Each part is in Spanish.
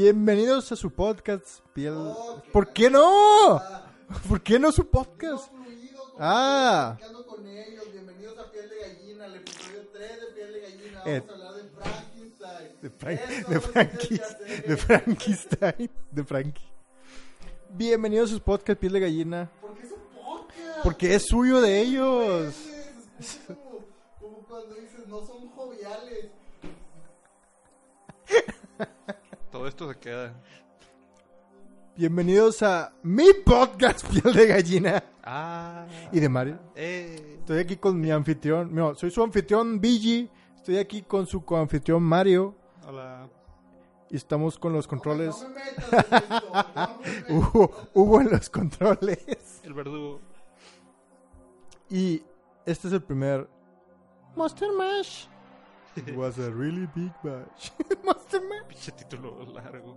Bienvenidos a su podcast, Piel. ¿Por qué no? ¿Por qué no su podcast? Ah. con ellos. Bienvenidos a Piel de Gallina, el episodio 3 de Piel de Gallina. Vamos Eh. a hablar de Frankenstein. De, Frankie, de Frankenstein. De Frankie. Bienvenidos a su podcast, Piel de Gallina. ¿Por qué es un podcast? Porque es suyo de ellos. Es como, como cuando dices, no son joviales. Todo esto se queda. Bienvenidos a mi podcast, Piel de Gallina. Ah. Y de Mario. Eh. Estoy aquí con mi anfitrión. No, soy su anfitrión, Bigi. Estoy aquí con su coanfitrión, Mario. Hola. Y estamos con los controles. No me metas en esto. No me metas. Hugo, Hugo en los controles. El verdugo. Y este es el primer Monster Mash. It was a really big bash. Monster Mash. Pinche título largo.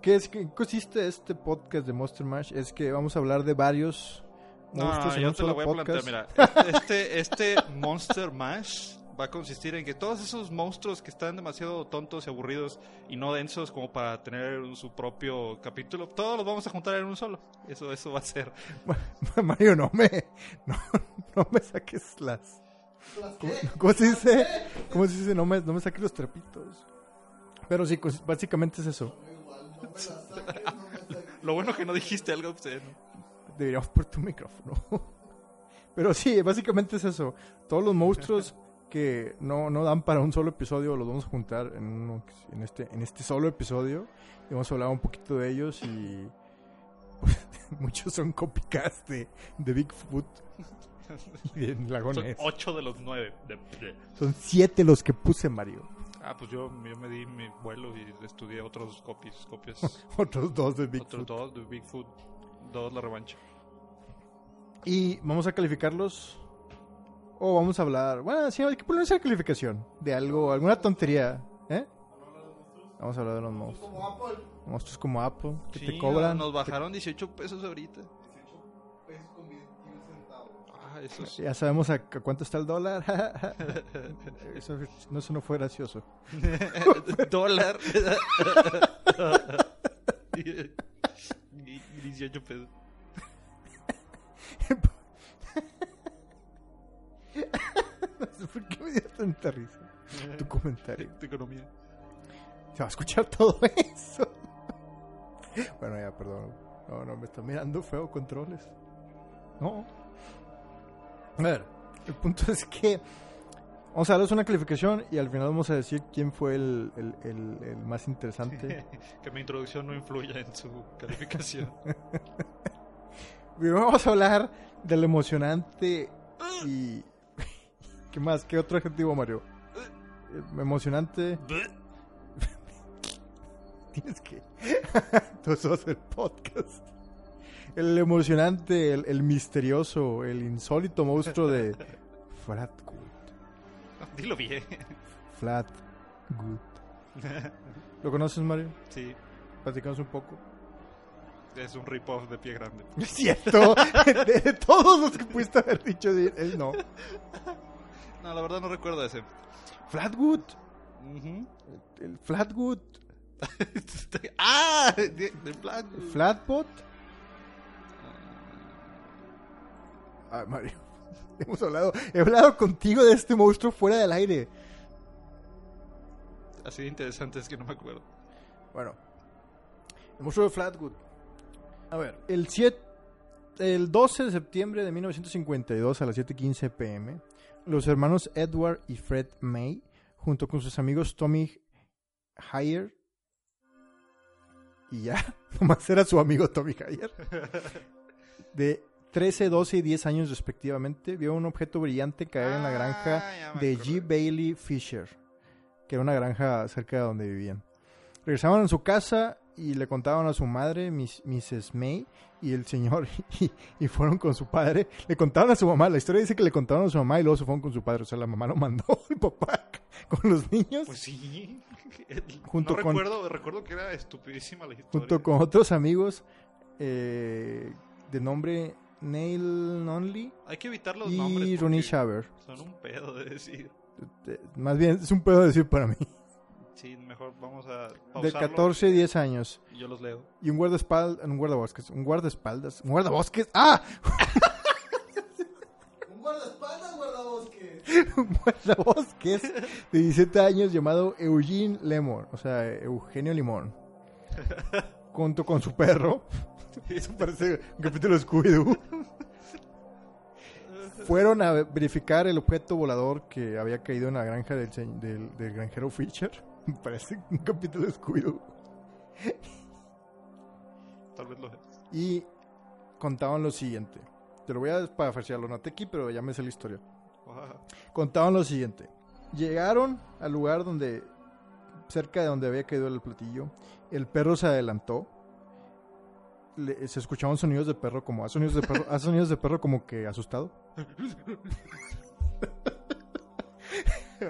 ¿Qué es que consiste este podcast de Monster Mash? Es que vamos a hablar de varios No, monstruos en yo un te lo solo voy a podcast. plantear. Mira, este, este Monster Mash va a consistir en que todos esos monstruos que están demasiado tontos y aburridos y no densos como para tener su propio capítulo, todos los vamos a juntar en un solo. Eso, eso va a ser. Mario, no me, no, no me saques las. ¿Las ¿Cómo, se dice? ¿Cómo se dice? No me, no me saques los trapitos. Pero sí, cos- básicamente es eso. Lo bueno que no dijiste algo obsceno. Deberíamos por tu micrófono. Pero sí, básicamente es eso. Todos los monstruos que no, no dan para un solo episodio los vamos a juntar en, uno- en, este, en este solo episodio. Y vamos a hablar un poquito de ellos y... muchos son copycats de, de Bigfoot de Son lagones. ocho de los nueve. De- de- Son siete los que puse, Mario. Ah, pues yo, yo me di mi vuelo y estudié otros copies, copias. Otros dos de otros Bigfoot. dos de Bigfoot. Dos la revancha. Y vamos a calificarlos. O vamos a hablar. Bueno, sí, hay que ponerse la calificación de algo, alguna tontería. ¿Eh? Vamos a hablar de los monstruos. Como Apple. Monstruos como Apple, que Sí, te cobran. Nos bajaron 18 pesos ahorita. Eso es. Ya sabemos a, cuánto está el dólar. eso, no, eso no fue gracioso. Dólar. Y 18 pesos. No sé por qué me dio tanta risa tu comentario. Tu economía. Se va a escuchar todo eso. Bueno, ya, perdón. No, no, me está mirando feo controles. No. A ver, el punto es que vamos a darles una calificación y al final vamos a decir quién fue el, el- el- el más interesante. Que mi introducción no influya en su calificación. Primero vamos a hablar del emocionante y... ¿Qué más? ¿Qué otro adjetivo, Mario? Eh, Emocionante... Tienes que... Tú sos el podcast. El emocionante, el, el misterioso, el insólito monstruo de Flatgood. Dilo bien. Flatgood. ¿Lo conoces, Mario? Sí, Platicamos un poco. es un rip-off de pie grande. Es cierto. De, de todos los que pudiste haber dicho, él no. No, la verdad no recuerdo ese. Flatwood. El Flatwood. ah, de, de plan. Flatbot. Ay, Mario. Hemos hablado, he hablado contigo de este monstruo fuera del aire. Así de interesante es que no me acuerdo. Bueno, el monstruo de Flatwood. A ver, el 7, el 12 de septiembre de 1952 a las 7:15 pm, los hermanos Edward y Fred May, junto con sus amigos Tommy Hayer y ya, nomás era su amigo Tommy Hayer, de 13, 12 y 10 años respectivamente, vio un objeto brillante caer en la granja Ah, me de. G. Bailey Fisher, que era una granja cerca de donde vivían. Regresaban a su casa y le contaban a su madre, Miss- Mrs. May, y el señor, y, y fueron con su padre. Le contaban a su mamá, la historia dice que le contaron a su mamá y luego se fueron con su padre. O sea, la mamá lo mandó, el papá, con los niños, Pues sí. Junto no con- recuerdo, recuerdo que era estupidísima la historia. junto con otros amigos eh, de nombre Neil Nonley Hay que evitar los y nombres. Ronnie porque Shaver. Son un pedo de decir. Más bien, es un pedo decir para mí. Sí, mejor vamos a De pausarlo 14 a 10 años. y yo los leo. Y un guardaespaldas, un guardabosques, un guardaespaldas, un guardabosques, ¡ah! Un guardaespaldas, guardabosques. un guardabosques de 17 años llamado Eugene Lemon, o sea, Eugenio Limón. Junto con su perro. Eso parece un capítulo de Scooby-Doo. Fueron a verificar el objeto volador que había caído en la granja del, del- del granjero Fisher. Parece un capítulo de Scooby-Doo. Tal vez lo es. Y contaban lo siguiente. Te lo voy a parafrasear, lo noté aquí, pero ya me sé la historia. Contaban lo siguiente. Llegaron al lugar donde, cerca de donde había caído el platillo. El perro se adelantó. Le- se escuchaban sonidos de perro como, hace sonidos de perro, hace sonidos de perro como que asustado.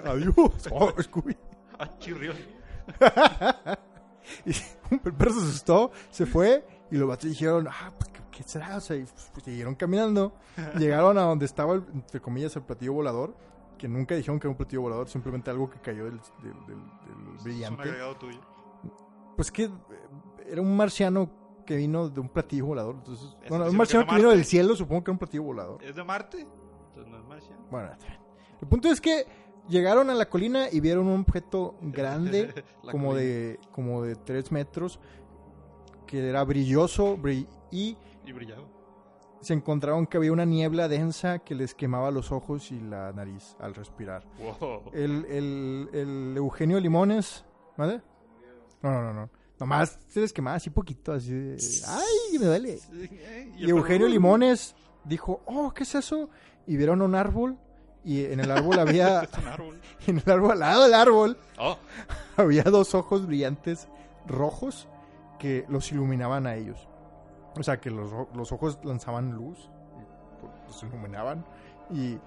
Adiós. Oh, Scooby. Ah. Y el perro se asustó, se fue y los vatos dijeron, ah, pues, ¿qué, será? O sea, y pues, siguieron caminando. Llegaron a donde estaba, el, entre comillas, el platillo volador, que nunca dijeron que era un platillo volador, simplemente algo que cayó del, del- del- del Es un brillante. agregado tuyo. Pues que eh, era un marciano que vino de un platillo volador. Entonces, ¿Estás bueno, un que marciano que vino del cielo, supongo que era un platillo volador. ¿Es de Marte? Entonces no es marciano. Bueno, está bien. el punto es que llegaron a la colina y vieron un objeto grande, como colina. de, como de 3 metros, que era brilloso brill- y Y brillaba. se encontraron que había una niebla densa que les quemaba los ojos y la nariz al respirar. Wow. El, el, el Eugenio Limones, ¿vale? No, no, no, no. Nomás se les quemaba así poquito, así de... ¡Ay, me duele! Eh, Y Eugenio Limones dijo, oh, ¿qué es eso? Y vieron un árbol y en el árbol había, Es un árbol. en el árbol, al lado del árbol, Oh, había dos ojos brillantes rojos que los iluminaban a ellos. O sea, que los, los ojos lanzaban luz, y, los iluminaban. Y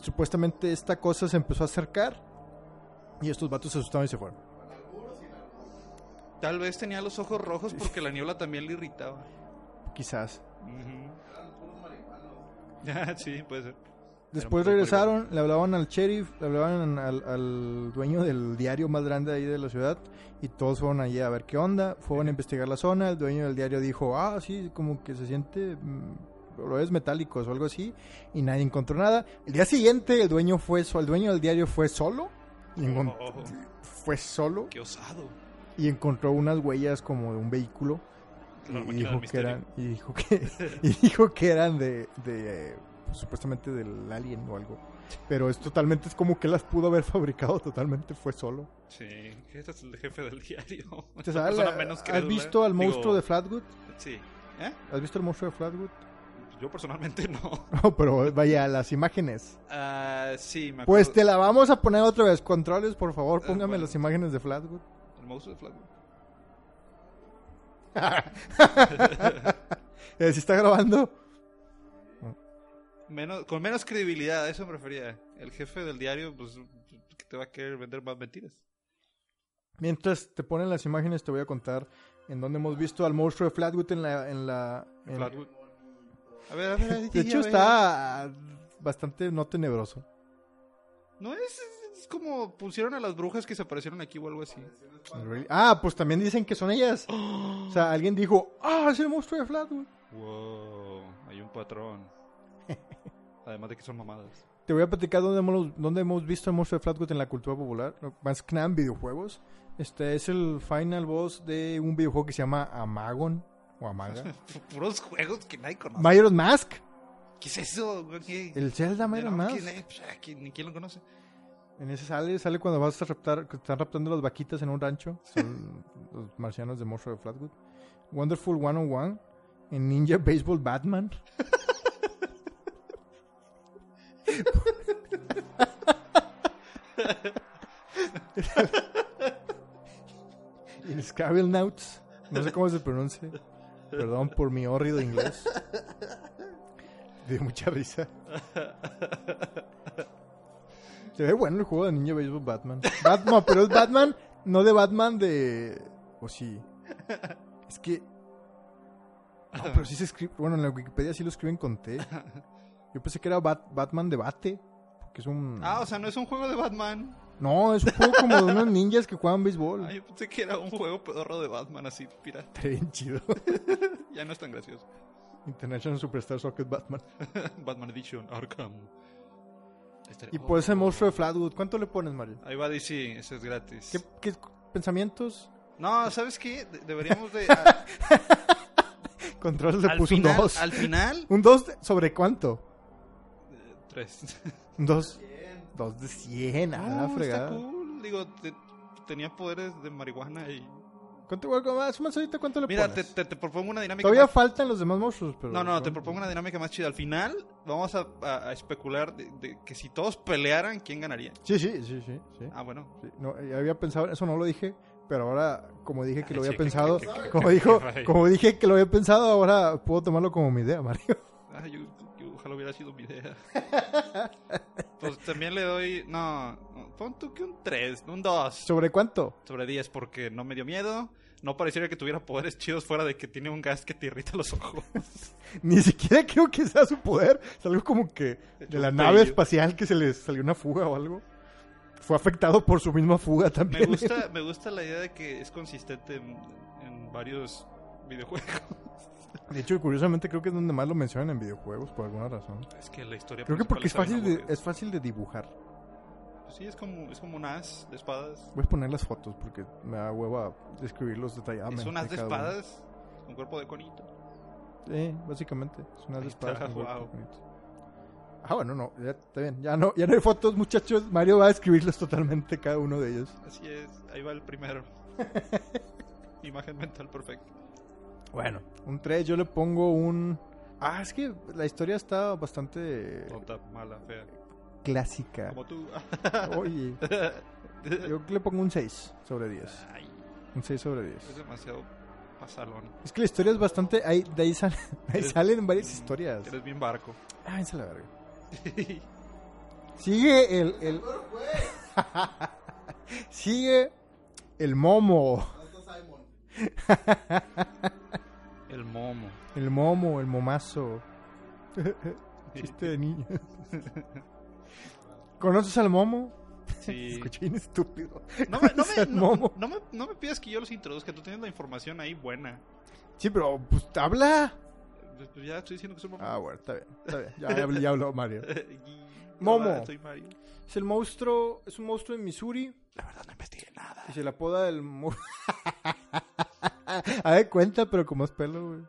supuestamente esta cosa se empezó a acercar y estos vatos se asustaron y se fueron. Tal vez tenía los ojos rojos porque la niebla también le irritaba. Quizás. Ujú. sí, puede ser. Después regresaron, le hablaban al sheriff, le hablaban al, al dueño del diario más grande ahí de la ciudad y todos fueron allí a ver qué onda, fueron a investigar la zona, el dueño del diario dijo, ah, sí, como que se siente, mm, lo es metálicos o algo así, y nadie encontró nada. El día siguiente el dueño fue, el dueño del diario fue solo, y oh. fue solo Qué osado. Y encontró unas huellas como de un vehículo y, dijo que eran y dijo que y dijo que eran de, de eh, pues, supuestamente del alien o algo pero es totalmente es como que las pudo haber fabricado totalmente fue solo Sí, este es el jefe del diario. ¿Te La sabes persona la- menos ¿has visto al Digo, monstruo de Flatwood? Sí. ¿Eh? ¿has visto el monstruo de Flatwood? Yo personalmente no. no pero vaya las imágenes Ah, sí, me acuerdo. pues te la vamos a poner otra vez controles por favor Eh, póngame bueno. las imágenes de Flatwood Monstruo de Flatwood. Eh, si está grabando Menos, con menos credibilidad, a eso me refería. El jefe del diario, pues, te va a querer vender más mentiras. mientras te ponen las imágenes te voy a contar en dónde hemos visto al monstruo de Flatwood en la en la en- Flatwood. A ver, a ver, a ver, De hecho, está bastante no tenebroso. No es, es como pusieron a las brujas que se aparecieron aquí o algo así. Ah, pues también dicen que son ellas. O sea, alguien dijo, ah, es el monstruo de Flatwood. Wow, hay un patrón. Además de que son mamadas. Te voy a platicar dónde hemos, dónde hemos visto el monstruo de Flatwood en la cultura popular. Más que nada en videojuegos. Este es el final boss de un videojuego que se llama Amagon. O Amaga. Puros juegos que nadie conoce. Majora's Mask. ¿Qué es eso? ¿Qué? El Zelda Majora's No, Mask. ¿quién es? Pues, ah, ¿quién- Ni quién lo conoce. En ese sale, sale cuando vas a raptar, que están raptando las vaquitas en un rancho. Son los marcianos de monstruo de Flatwood. Wonderful 101. En Ninja Baseball Batman. en Scrabble Nauts. No sé cómo se pronuncia. Perdón por mi hórrido inglés. Dio mucha risa. Se ve bueno el juego de Ninja Baseball Batman. Batman, pero es Batman, no de Batman de. O sí. Es que. No, pero sí se escribe. Bueno, en la Wikipedia sí lo escriben con T. Yo pensé que era Bat- Batman de bate. Que es un. Ah, o sea, no es un juego de Batman. No, es un juego como de unos ninjas que juegan béisbol. Ay, pensé que era un juego pedorro de Batman así, pirata. Está bien chido. Ya no es tan gracioso. International Superstar Soccer Batman. Batman Edition, Arkham. Estaría- Y pues ese Oh. monstruo de Flatwood, ¿cuánto le pones, Mario? Ahí va DC, ese es gratis. ¿Qué, qué pensamientos? No, ¿sabes qué? De- deberíamos de... a- Control le puso final, un 2. al final... ¿Un 2 sobre cuánto? eh, tres. Un 2. 2 de 100, a la No, está fregada. cool. Digo, te- tenía poderes de marihuana y... ¿Cuánto, más, más ahorita cuánto le Mira, te, pones? te, te propongo una dinámica Todavía más- faltan los demás monstruos, pero... No, no, te propongo una dinámica más chida. Al final vamos a, a- a especular de, de que si todos pelearan, ¿quién ganaría? Sí, sí, sí, sí. sí. Ah, bueno. Sí, no, había pensado, eso no lo dije, pero ahora, como dije que lo había pensado, como dijo, como dije que lo había pensado, ahora puedo tomarlo como mi idea, Mario. Ah, yo, yo ojalá hubiera sido mi idea. pues también le doy. No, no, pon tú que un 3, un 2 ¿Sobre cuánto? sobre 10 porque no me dio miedo. No pareciera que tuviera poderes chidos fuera de que tiene un gas que te irrita los ojos. Ni siquiera creo que sea su poder. Es algo como que de la nave espacial que se le salió una fuga o algo. Fue afectado por su misma fuga Me también. gusta, me gusta la idea de que es consistente en, en varios videojuegos. De hecho, curiosamente creo que es donde más lo mencionan en videojuegos por alguna razón. Es que la historia Creo que porque es fácil de, es fácil de dibujar. Sí, es como, es como un as de espadas. Voy a poner las fotos porque me da hueva describirlos detalladamente. es un as de cada uno. espadas con cuerpo de conito. Sí, básicamente. Es una Ahí de espadas. con wow. Ah, bueno, no, ya está bien. Ya no, ya no hay fotos, muchachos. Mario va a escribirlos totalmente cada uno de ellos. Así es, ahí va el primero. Imagen mental perfecta. Bueno, un 3, yo le pongo un. Ah, es que la historia está bastante Tonta, mala, fea. clásica. Como tú. Oye, yo le pongo un 6 sobre 10. Ay, Un 6 sobre 10. es demasiado pasalón. Es que la historia es bastante. Ahí, de ahí, sale- ahí Eres- salen varias historias. Eres bien barco. Ah, váyanse a la verga. Sigue el. el... Sigue el momo. El momo. El momo, el momazo. Chiste de niño. ¿Conoces al momo? Sí. Escuché bien estúpido. No me, no, ¿Conoces me, no, me, no me pidas que yo los introduzca, tú tienes la información ahí buena. Sí, pero pues habla. Pues ya estoy diciendo que soy momo. Ah, bueno, está bien. Está bien. Ya, ya habló- ya habló Mario. Momo. Soy Mario. Es el monstruo. Es un monstruo en Missouri. La verdad no investigué nada. Y se le apoda el. A ver, cuenta, pero con más pelo, güey.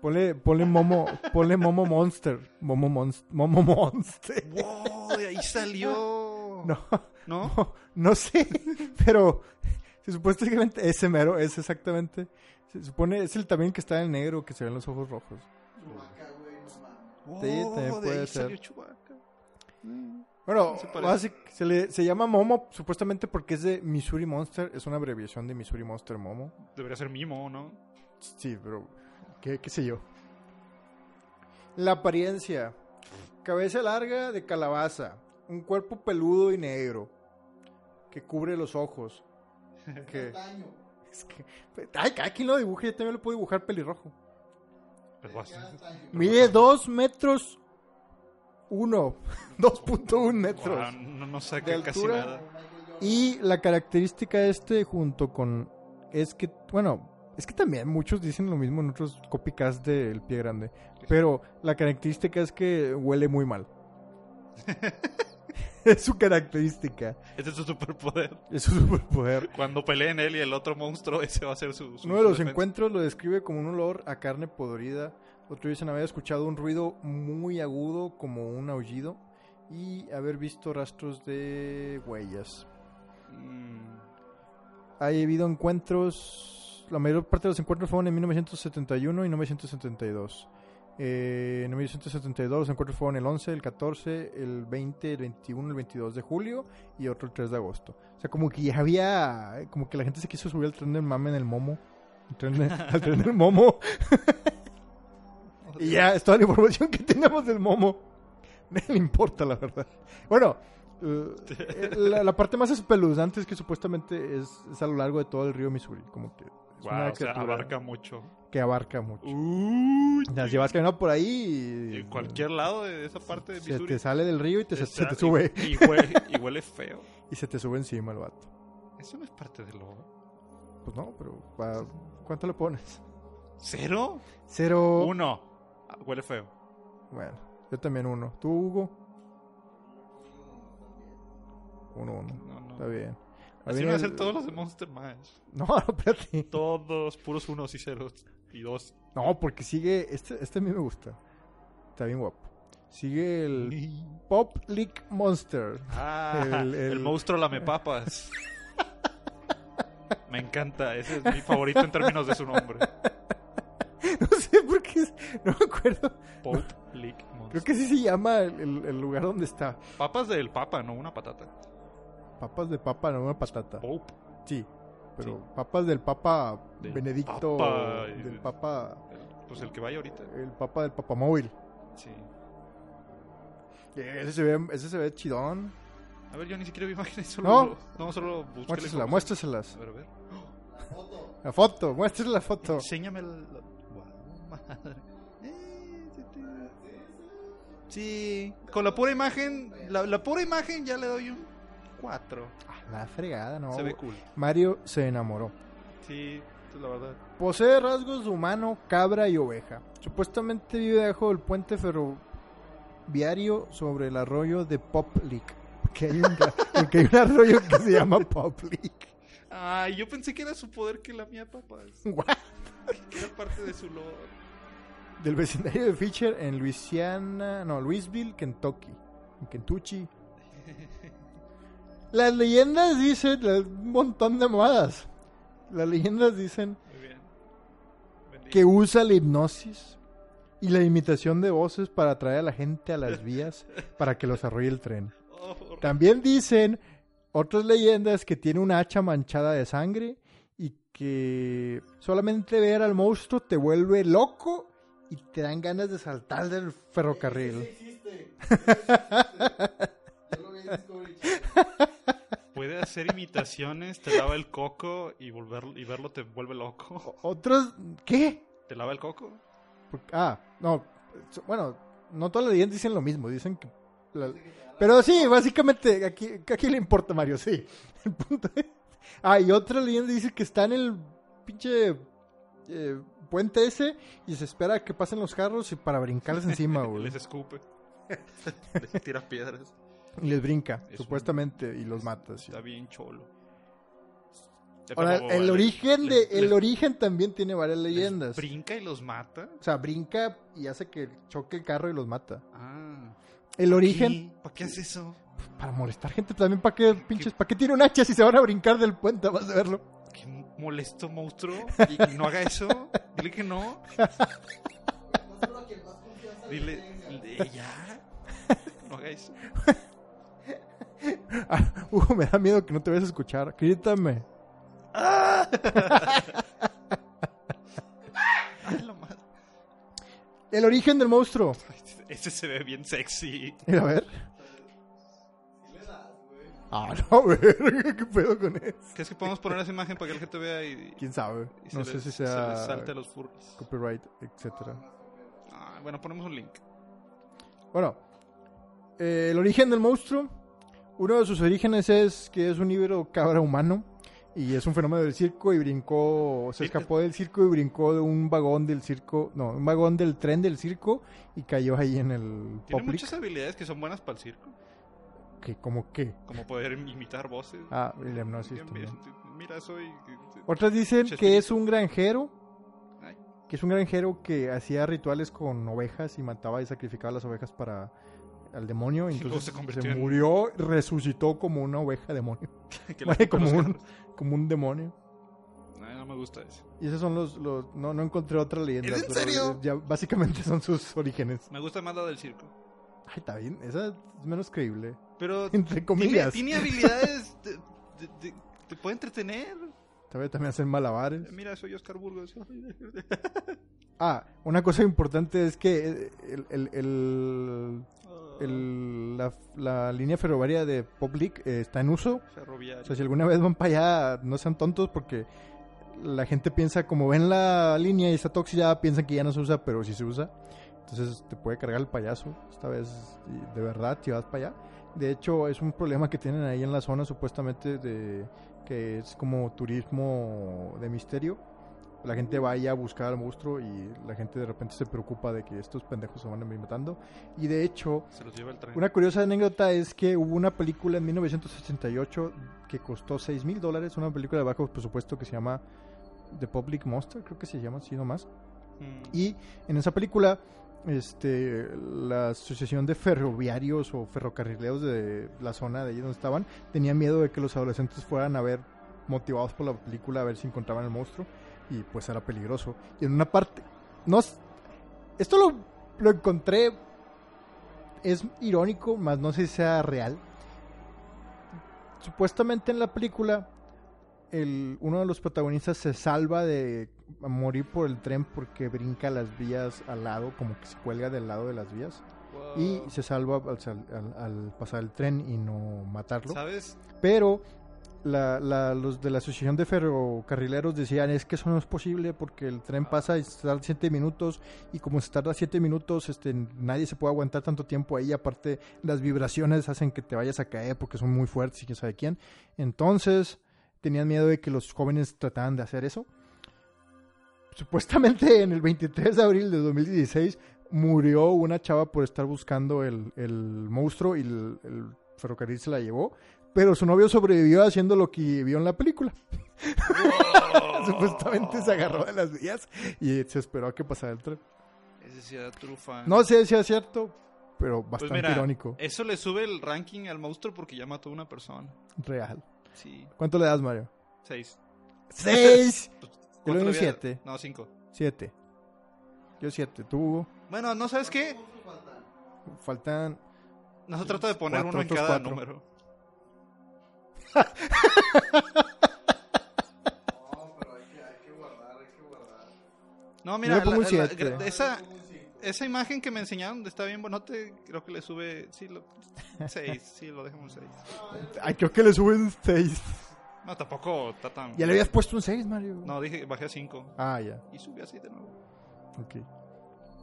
Ponle, ponle Momo, ponle Momo Monster. Momo, Monst- Momo Monster. ¡Wow! De ahí salió. No, ¿No? no, no sé, pero se supuestamente ese mero es exactamente. Se supone es el también que está en negro que se ven los ojos rojos. Chewbacca, güey, no mames. Sí, Wow, también de puede ahí ser. salió. Bueno, Se parece. basi- se, le, se llama Momo supuestamente porque es de Missouri Monster, es una abreviación de Missouri Monster Momo. Debería ser Mimo, ¿no? Sí, pero qué, qué sé yo. La apariencia. Cabeza larga de calabaza. Un cuerpo peludo y negro. Que cubre los ojos. Que, es que, ay, cada quien lo dibuje, yo también lo puedo dibujar pelirrojo. Pues. Mide 2 metros 1. 2.1 metros. Wow, no, no sé qué casi altura. nada. Y la característica de este junto con... Es que, bueno, es que también muchos dicen lo mismo en otros copycats del pie grande. Pero la característica es que huele muy mal. es su característica. Ese es su superpoder. Es su superpoder. Cuando peleen él y el otro monstruo, ese va a ser su. su Uno de los defensa. encuentros lo describe como un olor a carne podrida. Otro dicen haber escuchado un ruido muy agudo como un aullido. Y haber visto rastros de huellas. Mm, Ha habido encuentros, la mayor parte de los encuentros fueron en 1971 y 1972. Eh, en 1972 los encuentros fueron el 11, el 14, el 20, el 21, el 22 de julio y otro el 3 de agosto. O sea, como que ya había, como que la gente se quiso subir al tren del mame en el momo. Al tren del momo. y ya, es toda la información que tenemos del momo. No le importa, la verdad. Bueno, eh, la, parte más espeluznante es que supuestamente es, es a lo largo de todo el río Missouri. Como que wow, o sea, abarca mucho. que abarca mucho. Uy, Las llevas caminando por ahí y, en cualquier lado de esa parte de se Missouri. te sale del río y te, se- se te sube. Y, y huele, y huele feo. y se te sube encima el vato. Eso no es parte del logo. Pues no, pero pa- ¿cuánto le pones? ¿Cero? Cero. Uno. Ah, huele feo. Bueno, yo también uno. ¿Tú, Hugo? Uno, uno. No, no. Está bien. Así van a ser todos los de Monster Mash. No, espérate. Todos puros unos y ceros. Y dos. No, porque sigue. Este, este a mí me gusta. Está bien guapo. Sigue el Pop League Monster. Ah, El- el, el- monstruo lamepapas. Me encanta, ese es mi favorito en términos de su nombre. No sé por qué. es- No me acuerdo. Pope League Creo Monster. que sí se llama el lugar donde está. Papas del papa, no una patata. Papas de papa, no una patata. Pope. Sí. Pero Sí. papas del Papa Del Benedicto. Papa del Papa. el- Pues el que vaya ahorita. El Papa del Papamóvil. Sí. Ese se ve, ese se ve chidón. A ver, yo ni siquiera vi imágenes. Solo, ¿No? no, solo busqué. Muéstraselas, muéstraselas. A ver, a ver. Foto. La foto, muéstrale la foto. Enséñame el... Guau, madre. Eh, sí, Sí, con la pura imagen, la, la pura imagen ya le doy un 4. Ah, La fregada, no. Se ve cool. Mario se enamoró. Sí, es la verdad. Posee rasgos de humano, cabra y oveja. Supuestamente vive debajo del puente ferroviario sobre el arroyo de Pop Lake. Porque hay un, porque hay un arroyo que se llama Pop Lake. Ay, yo pensé que era su poder que la mía, papá. What? Que era parte de su lore. Del vecindario de Fisher en Louisiana, no, Louisville, Kentucky. En Kentucky. Las leyendas dicen un montón de modas. Las leyendas dicen que usa la hipnosis y la imitación de voces para atraer a la gente a las vías para que los arrolle el tren. Oh, También dicen otras leyendas que tiene una hacha manchada de sangre y que solamente ver al monstruo te vuelve loco y te dan ganas de saltar del ferrocarril. sí existe. Sí existe. Puede hacer imitaciones, te lava el coco y volver y verlo te vuelve loco. Otros, ¿qué? ¿Te lava el coco? Por- Ah, no, bueno, no todas las leyendas dicen lo mismo, dicen que... la- pero sí, básicamente, aquí, aquí le importa Mario, sí. El punto es- Ah, y otra leyenda dice que está en el pinche eh, puente ese y se espera a que pasen los carros y para brincarles encima, güey. Les escupe. Les tira piedras. Y les brinca, Es un- supuestamente, y los mata. sí. Está bien cholo. Ahora, el origen de, el origen también tiene varias les leyendas. Brinca y los mata. O sea, brinca y hace que choque el carro y los mata. Ah. El origen, ¿Para qué hace eso? para molestar gente también, ¿para qué pinches? ¿Para qué tiene un hacha si se van a brincar del puente? Vas a verlo. Qué molesto monstruo. Y no haga eso. Dile que no. Dile, ya. No haga eso. Ah, Hugo, me da miedo que no te vayas a escuchar. Grítame. El origen del monstruo. Ese se ve bien sexy. Mira, a ver. Ah, no, verga, ¿qué pedo con eso? ¿Crees que podemos poner esa imagen para que la gente vea y, ¿Quién sabe? y se No les- sé si se sea les salte a los furries? copyright, etcétera. Ah, bueno, ponemos un link. Bueno, eh, el origen del monstruo. Uno de sus orígenes es que es un híbrido cabra humano. Y es un fenómeno del circo y brincó, se escapó del circo y brincó de un vagón del circo, no, un vagón del tren del circo y cayó ahí en el Tiene public. muchas habilidades que son buenas para el circo. que como qué? Como poder imitar voces. Ah, la hipnosis. Mira, soy... Otras dicen que es un granjero, que es un granjero que hacía rituales con ovejas y mataba y sacrificaba las ovejas para al demonio. Entonces se se, convirtió en- murió, resucitó como una oveja demonio. como un, como un demonio. No me gusta eso. Y esos son los... los no, no encontré otra leyenda. ¿Es en serio? Ya, básicamente son sus orígenes. Me gusta más la del circo. Ay, está bien. Esa es menos creíble. Pero Entre tiene, comillas. tiene habilidades... de- de- de- te puede entretener. También, también hacen malabares. Mira, soy Oscar Burgos. Ah, una cosa importante es que eh, el, el- el- el- la, la línea ferroviaria de Public eh, está en uso. Ferroviario. O sea, si alguna vez van para allá, no sean tontos porque la gente piensa, como ven la línea y está toxidada, piensan que ya no se usa, pero sí se usa. Entonces te puede cargar el payaso esta vez, de verdad, si vas para allá. De hecho, es un problema que tienen ahí en la zona supuestamente de que es como turismo de misterio. La gente va ahí a buscar al monstruo y la gente de repente se preocupa de que estos pendejos se van a ir matando. Y de hecho, Se los lleva el tren. una curiosa anécdota es que hubo una película en 1988 que costó 6 mil dólares, una película de bajo presupuesto que se llama The Public Monster, creo que se llama así nomás. Mm. Y en esa película, este, la asociación de ferroviarios o ferrocarrileros de la zona de ahí donde estaban, tenían miedo de que los adolescentes fueran a ver, motivados por la película, a ver si encontraban el monstruo. Y pues era peligroso. Y en una parte, no, esto lo, lo encontré, es irónico, más no sé si sea real. Supuestamente en la película, el, uno de los protagonistas se salva de morir por el tren porque brinca las vías al lado, como que se cuelga del lado de las vías. Y se salva al, sal- al- al pasar el tren y no matarlo. ¿Sabes? Pero la- la- los de la asociación de ferrocarrileros decían es que eso no es posible porque el tren pasa y tarda 7 minutos y como se tarda 7 minutos este, nadie se puede aguantar tanto tiempo ahí. Aparte las vibraciones hacen que te vayas a caer porque son muy fuertes y quién sabe quién. Entonces tenían miedo de que los jóvenes trataran de hacer eso. Supuestamente en el 23 de abril de 2016 murió una chava por estar buscando el, el monstruo y el, el ferrocarril se la llevó. Pero su novio sobrevivió haciendo lo que vio en la película. Supuestamente se agarró de las vías y se esperó a que pasara el tren. Ese sí era trufa. No sé si es cierto, pero Pues bastante mira, irónico. Eso le sube el ranking al monstruo porque ya mató a una persona. Real. Sí. ¿Cuánto le das, Mario? Seis. ¡Seis! Yo le ¿Cuánto doy siete. No, cinco. Siete. Yo siete. ¿Tú, Hugo? Bueno, ¿no sabes qué? Faltan... No se trata de poner Cuatro, uno en cada cuatro. número. No, mira, la- un la- gra- esa, esa imagen que me enseñaron está bien bonote, creo que le sube, sí, lo, seis, sí, lo dejamos seis. Ay, creo que le suben seis. No, tampoco está tan... Ya le habías puesto un seis, Mario. No, dije, bajé a cinco. Ah, ya. Y subí así de nuevo. Ok.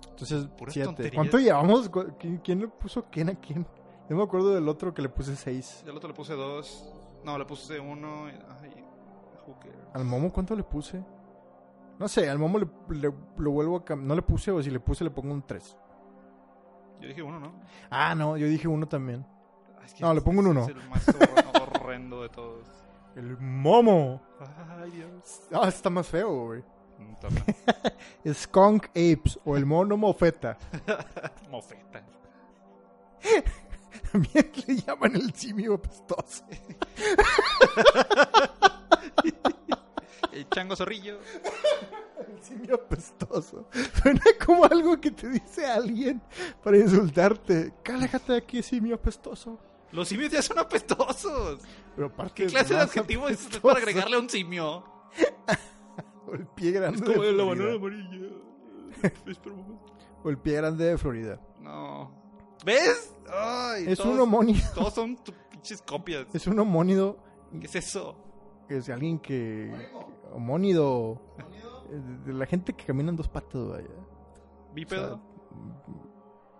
Entonces. ¿Cuánto llevamos? ¿Cu- ¿Quién, quién le puso quién a quién? Yo me acuerdo del otro que le puse seis. Y al otro le puse dos. No, le puse uno. y- Ay, who cares? ¿Al Momo cuánto le puse? No sé, al Momo le, le- lo vuelvo a cambiar. No le puse, o si le puse le pongo un 3. Yo dije uno, ¿no? Ah, no, yo dije uno también. Es No, le pongo un uno. Es el más hor- horrendo de todos. El Momo. Ay, Dios. Ah, está más feo, güey. Mm. Skunk Apes o el mono mofeta. Mofeta. También le llaman el simio apestoso. El chango zorrillo. El simio apestoso. Suena como algo que te dice alguien para insultarte. Cállate de aquí, simio apestoso. Los simios ya son apestosos. Pero ¿Qué clase de adjetivo es apestoso. para agregarle a un simio? O el pie grande. Es como de la banana amarilla. O el pie grande de Florida. No. ¿Ves? Ay, Es todos, un homónido. Todos son pinches copias. Es un homónido. ¿Qué es eso? Es alguien que. Homónido. eh, De la gente que camina en dos patas, vaya. ¿Bípedo?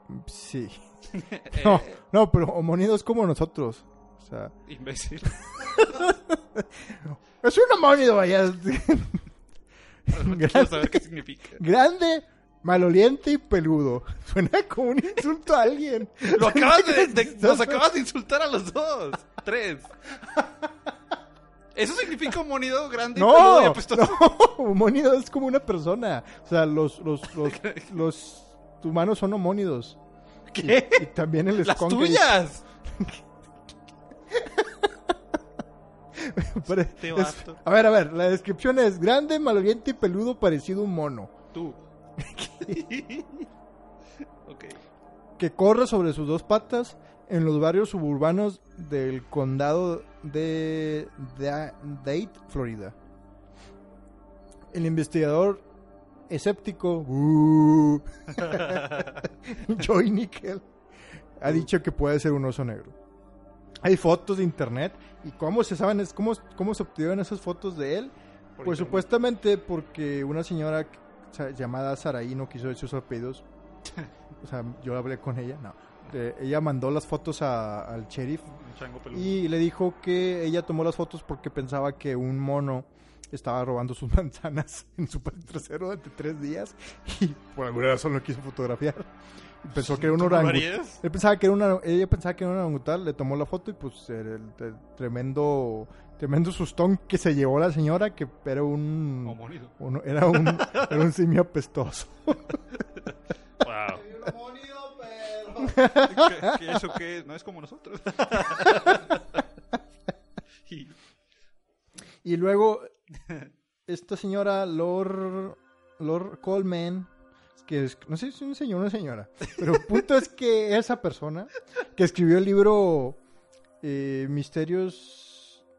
Mm, Sí. No, no, pero homónido es como nosotros. O sea, Imbécil. es un homónido, vaya. Quiero saber qué significa. Grande, maloliente y peludo. Suena como un insulto a alguien. Lo acabas de, de- nos acabas de insultar a los dos. Tres. ¿Eso significa un monido grande y peludo y No, apestoso? no, homónido es como una persona. O sea, los, los, los, los humanos son homónidos. ¿Qué? Y también el ¡Las tuyas! Este es- a ver, a ver, la descripción es grande, maloliente y peludo parecido a un mono. Tú. Que corre sobre sus dos patas en los barrios suburbanos del condado de Da- Dade, Florida. El investigador escéptico uh, Joy Nickel ha dicho que puede ser un oso negro. Hay fotos de internet y cómo se saben es cómo, cómo se obtuvieron esas fotos de él Por Pues internet. supuestamente porque una señora llamada Saraí no quiso decir sus apellidos. O sea, yo hablé con ella, no. eh, ella mandó las fotos a- al sheriff y le dijo que ella tomó las fotos porque pensaba que un mono estaba robando sus manzanas en su patio trasero durante tres días y por alguna razón lo quiso fotografiar. Pensó que era un ¿Tú lo orangután. harías? Él pensaba que era una, ella pensaba que era un orangután, le tomó la foto y pues el, el tremendo, tremendo sustón que se llevó la señora que era un, Homónido. era un, era un simio apestoso. Wow. Hay un homónido, pero. ¿Qué, qué eso qué? No es como nosotros. Y- Y luego, esta señora, Lord, Lord Coleman, que es, no sé si es un señor o una señora, pero el punto es que esa persona que escribió el libro eh, Misterios...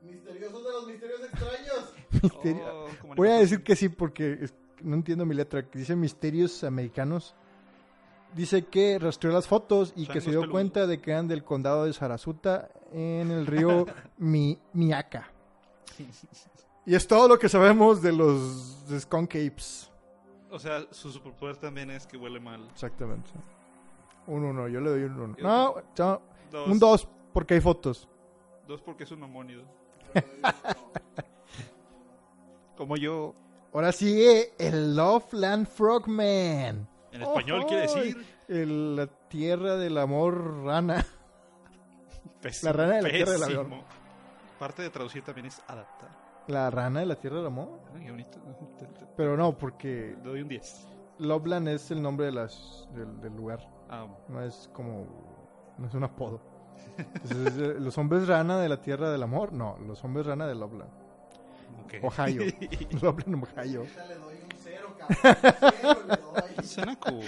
Misteriosos de los misterios extraños. Misterio- Oh, Voy a decir que sí porque es- no entiendo mi letra, que dice Misterios Americanos. Dice que rastreó las fotos y que se dio peludos. cuenta de que eran del condado de Sarasuta en el río Mi, Miaca. Y es todo lo que sabemos de los de Skunk Apes. O sea, su superpoder también es que huele mal. Exactamente. Un uno, yo le doy un uno. No, no, un dos, porque hay fotos. Dos porque es un homónido. Como yo. Ahora sigue el Loveland Frogman. En español quiere Ojoy. decir. El- la tierra del amor rana. Pésimo, rana de la tierra del pésimo. avión. Parte de traducir también es adaptar. La rana de la tierra del amor. Ay, qué bonito. Pero no, porque Le doy un 10. Loveland es el nombre de las, del, del lugar. Ah, No es como. No es un apodo. Entonces, de- los hombres rana de la tierra del amor. No, los hombres rana de Loveland. ok. Ohio. Loveland, Ohio. Ahorita le doy un cero, cabrón. Un cero le doy. Suena cool.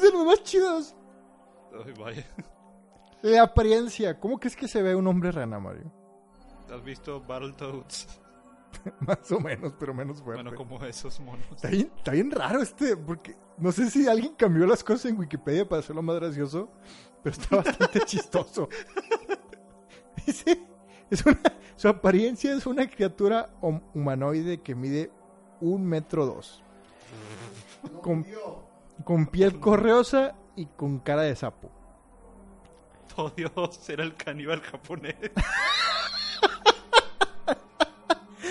De los más chidos. Ay, vaya. La apariencia. ¿Cómo crees que se ve un hombre rana, Mario? ¿Has visto Battletoads? Más o menos, pero menos fuerte. Bueno, como esos monos. Está bien, está bien raro este, porque no sé si alguien cambió las cosas en Wikipedia para hacerlo más gracioso, pero está bastante chistoso. Dice, es una, su apariencia es una criatura hum- humanoide que mide un metro dos, No Con- pidió. con piel correosa y con cara de sapo. Oh Dios, era el caníbal japonés.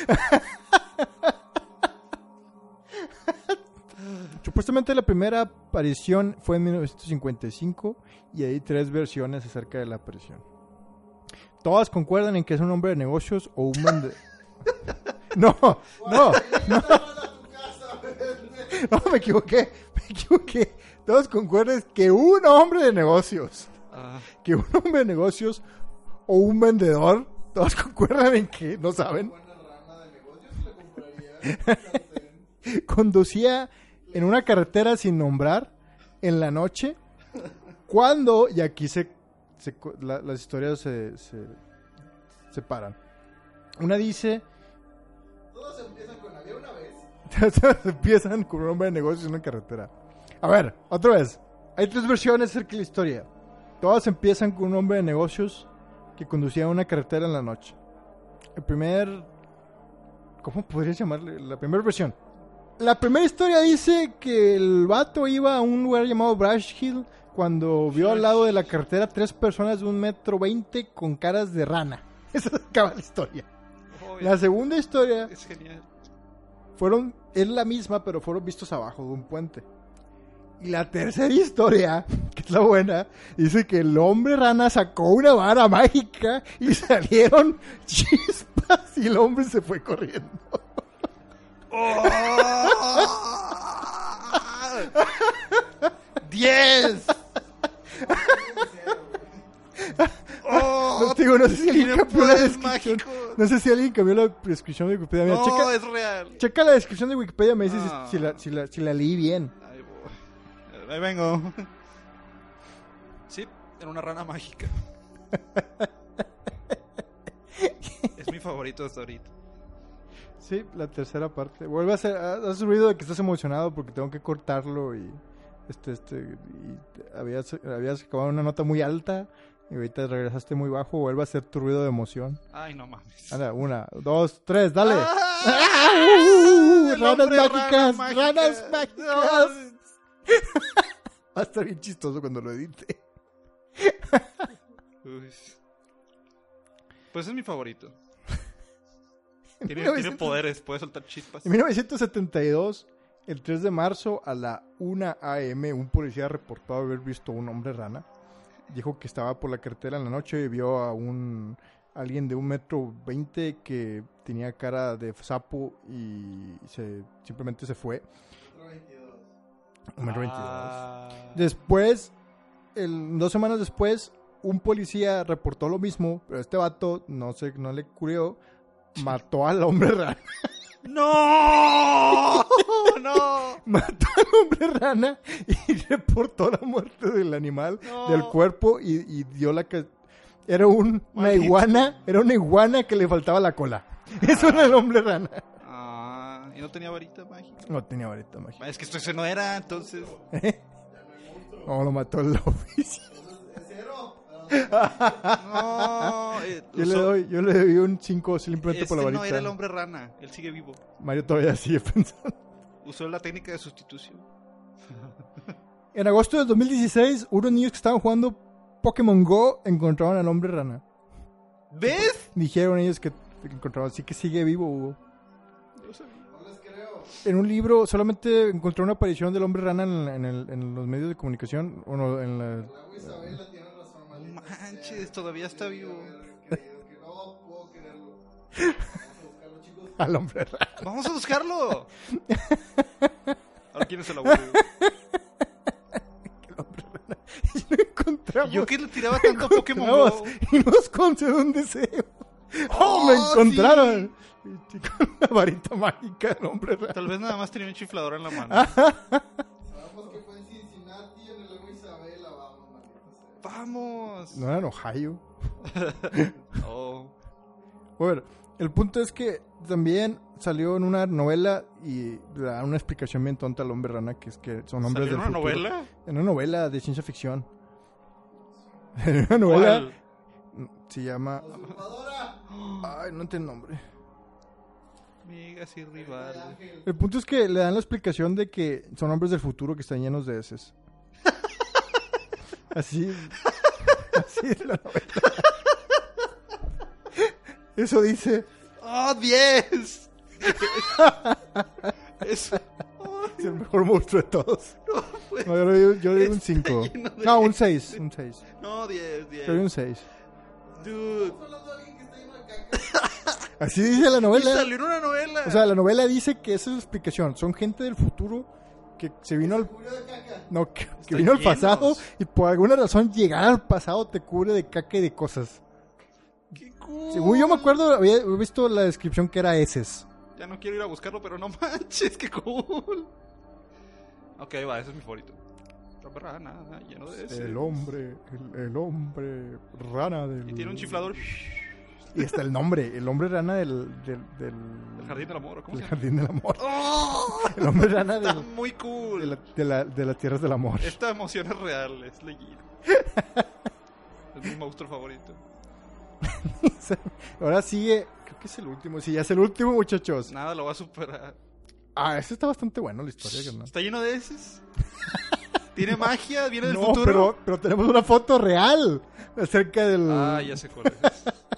Supuestamente la primera aparición fue en 1955 y hay tres versiones acerca de la aparición. Todas concuerdan en que es un hombre de negocios o un vende... No, no, vete. no, me equivoqué, me equivoqué. Todos concuerdan que un hombre de negocios, Ah, que un hombre de negocios o un vendedor, todos concuerdan en que, no saben, Buena rana de negocios le compraría. sartén. conducía en una carretera sin nombrar en la noche cuando, y aquí se, se la- las historias se, se separan. Una dice, Todos empiezan con había una vez. empiezan con un hombre de negocios en una carretera. A ver, otra vez. Hay tres versiones acerca de la historia. Todas empiezan con un hombre de negocios que conducía una carretera en la noche. El primer... ¿Cómo podrías llamarle? La primera versión. La primera historia dice que el vato iba a un lugar llamado Brush Hill cuando vio al lado de la carretera tres personas de un metro veinte con caras de rana. Esa acaba la historia. La segunda historia es genial. fueron, es la misma, pero fueron vistos abajo de un puente. Y la tercera historia, que es la buena, dice que el hombre rana sacó una vara mágica y salieron chispas y el hombre se fue corriendo. ¡Diez! ¡Oh! No, te digo, no sé si alguien cambió la descripción. No sé si alguien cambió la descripción de Wikipedia. Mira, No, checa, es real. checa la descripción de Wikipedia, me dices si- Ah. si, la, si, la, si la leí bien. Ahí voy. Ahí vengo. Sí, era una rana mágica. Es mi favorito hasta ahorita. Sí, la tercera parte. Vuelve a hacer, has ruido de que estás emocionado porque tengo que cortarlo y este, este, y habías, habías acabado una nota muy alta y ahorita regresaste muy bajo. Vuelve a hacer tu ruido de emoción. Ay, no mames. Anda, una, dos, tres, dale. ¡Ah! ¡Uh! Ranas mágicas, rana ranas mágica. mágicas. Va a estar bien chistoso cuando lo edite. Uy. Pues es mi favorito. En Tiene, 1900 tiene poderes, puede soltar chispas. En 1972, el 3 de marzo a la 1 a.m., un policía reportó haber visto un hombre rana. Dijo que estaba por la carretera en la noche y vio a un alguien de un metro veinte que tenía cara de sapo y se, simplemente se fue. Otro 22. Un metro veintidós. Ah. Después, el- dos semanas después, un policía reportó lo mismo, pero este vato no sé, no le curió, mató al hombre rana. ¡No! ¡No! mató al hombre rana y reportó la muerte del animal, No. del cuerpo y, y dio la que era un- una iguana, era una iguana que le faltaba la cola. Eso era el hombre rana. Ah, y no tenía varita mágica. No tenía varita mágica. Es que esto ese no era, entonces. No, lo mató el oficio. No. eh, Yo le doy, yo le doy un 5 simplemente este por la varita. no era el hombre rana, él sigue vivo. Mario todavía sigue pensando. Usó la técnica de sustitución. En agosto del 2016, unos niños que estaban jugando Pokémon Go encontraron al hombre rana. ¿Ves? Dijeron ellos que encontraron, así que sigue vivo, Hugo. No les creo. En un libro solamente encontré una aparición del hombre rana en, en el- en los medios de comunicación. O no, en la- El manches, todavía está vivo. Al hombre rana. ¡Vamos a buscarlo! Ahora quién es el aburrido. Y lo encontramos. ¿Y yo que le tiraba tanto Pokémon Go? Y nos concedió un deseo. ¡Oh, ¡Oh, me encontraron! Y con una varita mágica del hombre rana. Tal vez nada más tenía un chiflador en la mano. Sabemos que fue en Cincinnati, en el agua Isabela. Vamos, maldita sea. ¡Vamos! No era en Ohio. Oh. Bueno, el punto es que también salió en una novela y da una explicación bien tonta al hombre rana, que es que son hombres ¿Salió del en una futuro. novela? En una novela de ciencia ficción. En una novela ¿Cuál? se llama... Ay, no entiendo el nombre. Amigas y rivales. El punto es que le dan la explicación de que son hombres del futuro que están llenos de heces. Así, así es la novela. Eso dice, ¡Oh, 10! es... es el mejor monstruo de todos. pues, No, yo le digo, yo le digo un está 5. lleno de No, un heces. 6, un 6. No, 10, 10. Yo le doy un 6. Dude. Estamos hablando de alguien que está lleno de caca. Así dice la Y novela. salió en una novela. O sea, la novela dice que esa es la explicación. Son gente del futuro que se vino al... Murió de caca. No, que, vino al pasado y por alguna razón llegar al pasado te cubre de caca y de cosas. ¡Qué cool! Según yo me acuerdo, había visto la descripción que era heces. Ya no quiero ir a buscarlo, pero no manches, qué cool. Ok, va, ese es mi favorito. Rana, lleno de ese. El hombre, el, el hombre rana del... Y tiene un chiflador. Y está el nombre, el hombre rana del... del, del, El jardín del amor, ¿o ¿cómo del se llama? jardín del amor. ¡Oh! El hombre rana Está del, muy cool. de, la, de, la- de las tierras del amor. Esta emoción es real, es legit. es mi monstruo favorito. Ahora sigue, creo que es el último. Sí, ya es el último, muchachos. Nada lo va a superar. Ah, ese está bastante bueno la historia, carnal. Está lleno de heces. Tiene magia, viene del No, futuro. pero, pero tenemos una foto real acerca del... Ah, ya sé cuál es.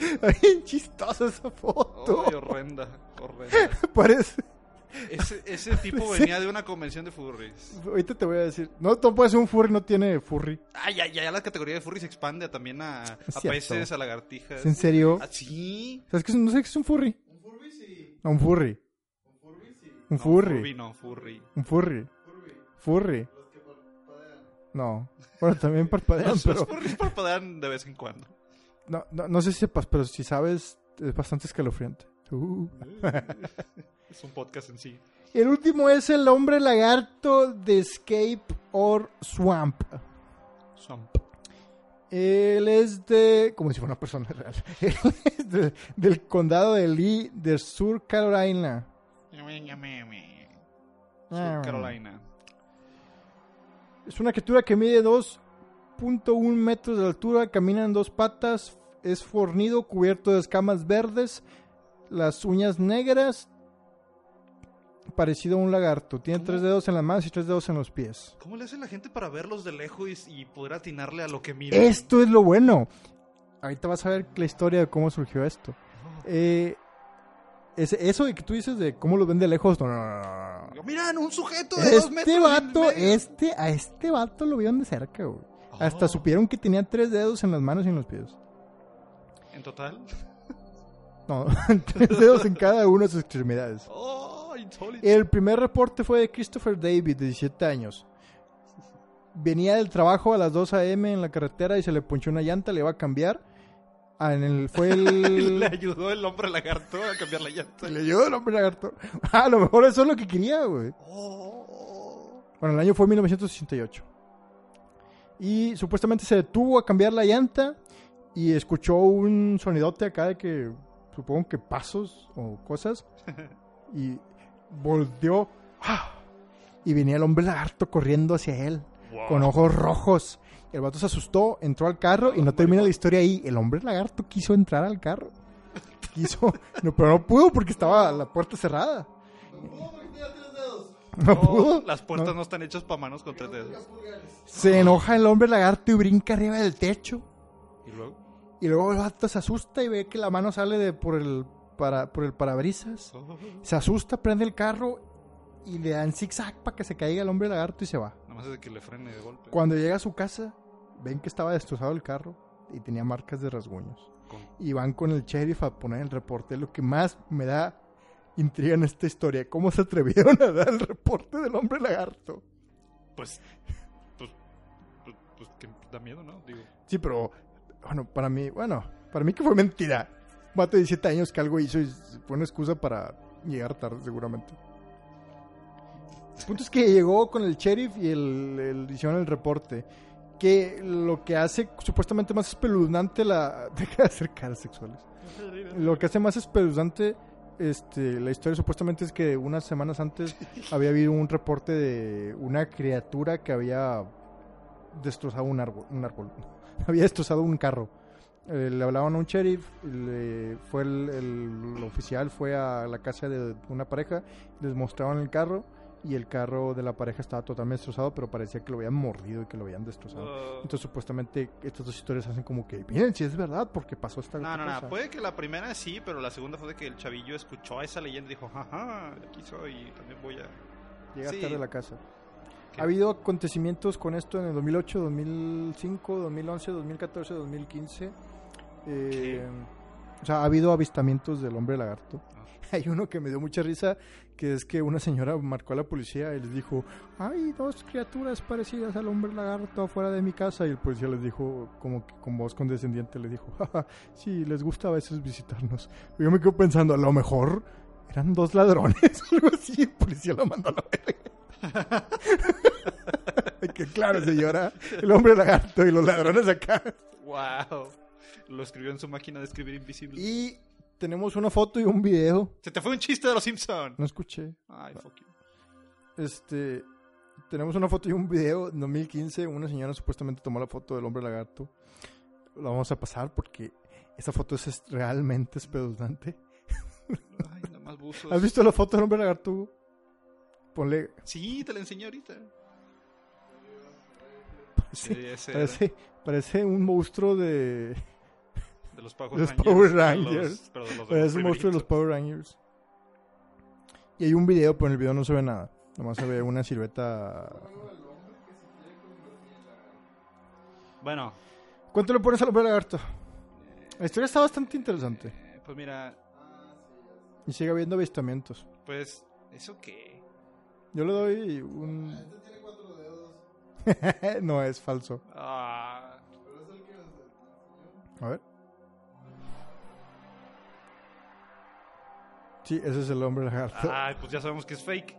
Ay, Ay, bien chistosa esa foto. ay, horrenda, horrenda. Parece... Ese, ese tipo venía de una convención de furries. Ahorita te voy a decir. No, no puede ser un furry, no tiene furry. Ah, ya, ya, ya la categoría de furry se expande también a, a peces, a lagartijas. ¿Es en serio? Ah, sí. ¿Sabes qué es? No sé qué es un furry. Un Furby sí. No, un furry. Un Furby sí. Un No, furry. no, furry. Un furry. Furby. Furry. Los que parpadean. No. Bueno, también parpadean, Los, los pero... furries parpadean de vez en cuando. No, no, no sé si sepas, pero si sabes, es bastante escalofriante. Uh. Es un podcast en sí. El último es el hombre lagarto de Escape or Swamp. Swamp. Él es de. como si fuera una persona real. Él es de- del condado de Lee, de Sur Carolina. Sur Carolina. Es una criatura que mide 2.1 metros de altura, camina en dos patas, es fornido, cubierto de escamas verdes, las uñas negras, parecido a un lagarto. Tiene ¿Cómo? tres dedos en las manos y tres dedos en los pies. ¿Cómo le hace la gente para verlos de lejos y, y poder atinarle a lo que mira? Esto es lo bueno. Ahorita vas a ver la historia de cómo surgió esto. Eh, ese- eso de que tú dices de cómo los ven de lejos, no, no, no, no, no. Miran, un sujeto de dos metros. Este vato, este, a este vato lo vieron de cerca, güey. Hasta Oh. supieron que tenía tres dedos en las manos y en los pies. En total. No, tres dedos en cada una de sus extremidades. Oh. El primer reporte fue de Christopher David, de 17 años. Venía del trabajo a las 2 a.m. en la carretera y se le ponchó una llanta, le iba a cambiar. Ah, en el, fue el... Le ayudó el hombre lagarto a cambiar la llanta. Le ayudó el hombre lagarto. Ah, a lo mejor eso es lo que quería, güey. Oh. Bueno, el año fue 1968. Y supuestamente se detuvo a cambiar la llanta y escuchó un sonidote acá de que, supongo que pasos o cosas. Y volteó. ¡ah! Y venía el hombre lagarto corriendo hacia él, Wow. con ojos rojos. El vato se asustó, entró al carro y no termina la historia ahí. El hombre lagarto quiso entrar al carro. Quiso, no, pero no pudo porque estaba la puerta cerrada. ¿Cómo porque tenía tres dedos? No pudo. las puertas No. no. están hechas para manos con tres dedos. Se enoja el hombre lagarto y brinca arriba del techo. Y luego. Y luego el vato se asusta y ve que la mano sale de por el para por el parabrisas. Oh. Se asusta, prende el carro y le dan zigzag para que se caiga el hombre lagarto y se va. Nada más es de que le frene de golpe. Cuando llega a su casa, ven que estaba destrozado el carro y tenía marcas de rasguños. Con- Y van con el sheriff a poner el reporte. Lo que más me da intriga en esta historia, cómo se atrevieron a dar el reporte del hombre lagarto. Pues. Pues. Pues, pues que da miedo, ¿no? Digo. Sí, pero bueno, para mí, bueno, para mí que fue mentira. Un vato de 17 años que algo hizo y fue una excusa para llegar tarde, seguramente. El punto es que llegó con el sheriff y el, el hicieron el reporte. Que lo que hace supuestamente más espeluznante la. Deja de hacer caras sexuales. Lo que hace más espeluznante este, la historia supuestamente es que unas semanas antes había habido un reporte de una criatura que había destrozado un árbol. Un árbol. Había destrozado un carro. Eh, le hablaban a un sheriff, le- fue el, el- el oficial fue a la casa de una pareja, les mostraban el carro y el carro de la pareja estaba totalmente destrozado, pero parecía que lo habían mordido y que lo habían destrozado. Uh, Entonces supuestamente estas dos historias hacen como que, miren, si es verdad, porque pasó esta no, no, no. cosa". Puede que la primera sí, pero la segunda fue de que el chavillo escuchó esa leyenda y dijo, jaja, aquí soy y también voy a. Llega Sí. tarde a la casa. ¿Qué? Ha habido acontecimientos con esto en el 2008, 2005, 2011, 2014, 2015. Eh, o sea, ha habido avistamientos del hombre lagarto. Ah. Hay uno que me dio mucha risa, que es que una señora marcó a la policía y les dijo, hay dos criaturas parecidas al hombre lagarto afuera de mi casa. Y el policía les dijo, como que con voz condescendiente, les dijo, "Jaja, sí, les gusta a veces visitarnos. Y yo me quedo pensando, a lo mejor eran dos ladrones, algo así. El policía lo mandó a la verga. que claro, señora, el hombre lagarto y los ladrones acá. ¡Wow! Lo escribió en su máquina de escribir invisible. Y tenemos una foto y un video. Se te fue un chiste de los Simpson. No escuché. Ay, fuck you. Este, tenemos una foto y un video. En 2015, una señora supuestamente tomó la foto del hombre lagarto. La vamos a pasar porque esa foto es realmente espeluznante. Ay, nada más buzos. ¿Has visto la foto del hombre lagarto? Ponle. Sí, te la enseñé ahorita. Sí, Sí, parece, parece un monstruo de. De los Power Los Rangers. Power de los- Rangers. pero de los de Parece los un monstruo de los. Power Rangers. Y hay un video, pero en el video no se ve nada. Nomás se ve una silueta. Bueno, ¿Cuánto le pones al hombre lagarto? La historia está bastante interesante. eh, pues mira, Y sigue habiendo avistamientos. pues, ¿eso qué? Yo le doy un. Este tiene cuatro dedos. no, es falso. Ah, es A ver. Sí, ese es el hombre lagarto. ay, pues ya sabemos que es fake.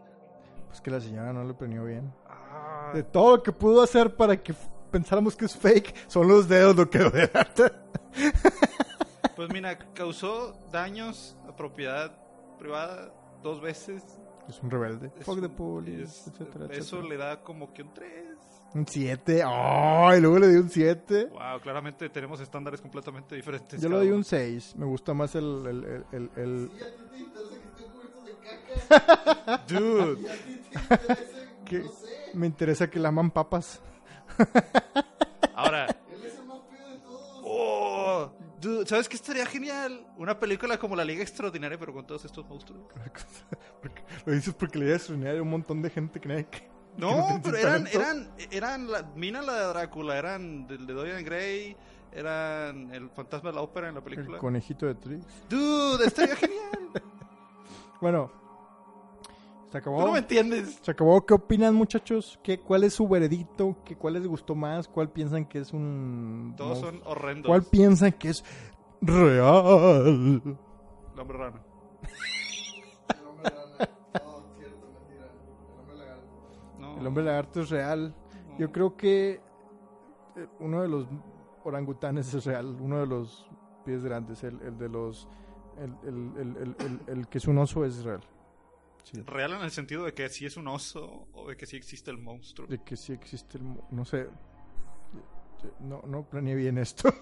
Pues que la señora no le prendió bien. Ah, De todo lo que pudo hacer para que pensáramos que es fake, son los dedos lo que lo delata. pues mira, causó daños a propiedad privada dos veces. Es un rebelde. Es Fuck the un- police, es- etcétera, Eso etcétera. le da como que un 3. Un 7. ¡Ay! luego le di un 7. Wow, claramente tenemos estándares completamente diferentes. Yo le doy uno. un 6. Me gusta más el. el, el, el- el- Sí, a ti te interesa que de caca. Dude. ¿Y a ti te interesa? Que No sé. me interesa que laman papas. Ahora, Él es el más de todos. oh, dude, ¿sabes qué estaría genial? Una película como La Liga Extraordinaria, pero con todos estos monstruos. Lo dices porque le ibas a unir a un montón de gente que nadie... No, pero eran, eran, eran la, Mina la de Drácula, eran del de Dorian Gray, eran el fantasma de la ópera en la El película. conejito de Trix. Dude, estaría genial. Bueno, se Tú acabó. no me entiendes. Se acabó. ¿Qué opinan, muchachos? ¿Qué, ¿Cuál es su veredicto? ¿Qué, ¿Cuál les gustó más? ¿Cuál piensan que es un... Todos son horrendos. ¿Cuál piensan que es real? El hombre rana. El hombre lagarto es real. Yo creo que eh, uno de los orangutanes es real. Uno de los pies grandes, el, el de los... El, el, el, el, el- el que es un oso es real. Sí. Real en el sentido de que sí es un oso o de que sí existe el monstruo. De que sí existe el... No sé. No, no planeé bien esto.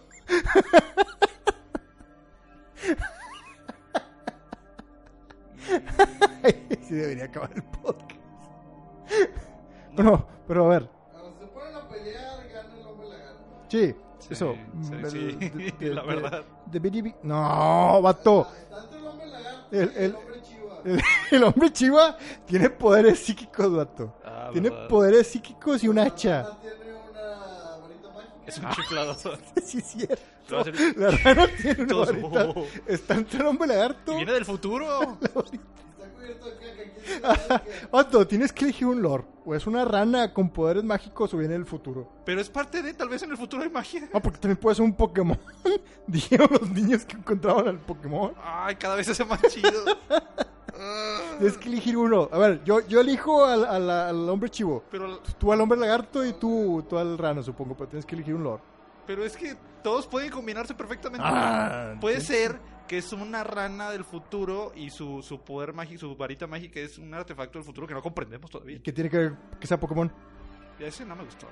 sí debería acabar el podcast. No, pero a ver. Cuando se ponen a pelear, gana el hombre lagarto. Sí, Sí, eso. sí, El- sí, de- de- la de- verdad. de Bidi- No, vato. Está entre el hombre lagarto El- el, el- hombre chiva. El, el hombre chiva tiene poderes psíquicos, vato. Ah, Tiene verdad. poderes psíquicos y un La hacha. rana tiene una varita mágica. Es un chiflador. Sí, es cierto. La rana tiene una varita. Está entre el hombre lagarto. Y viene del futuro. Está cubierto de caca. Vato, tienes que elegir un lore. O es una rana con poderes mágicos o viene del futuro. Pero es parte de, tal vez en el futuro hay magia. Ah, porque también puede ser un Pokémon. Dijeron los niños que encontraban al Pokémon. Ay, cada vez se hace más chido. Tienes que elegir uno. A ver, yo, yo elijo al, al- al hombre chivo. pero, Tú al hombre lagarto y tú, tú al rana, supongo. Pero tienes que elegir un lore. pero es que todos pueden combinarse perfectamente. Ah, Puede sí. ser que es una rana del futuro y su, su poder mágico, su varita mágica es un artefacto del futuro que no comprendemos ¿Y todavía. qué tiene que ver que sea Pokémon? Y ese no me gustó.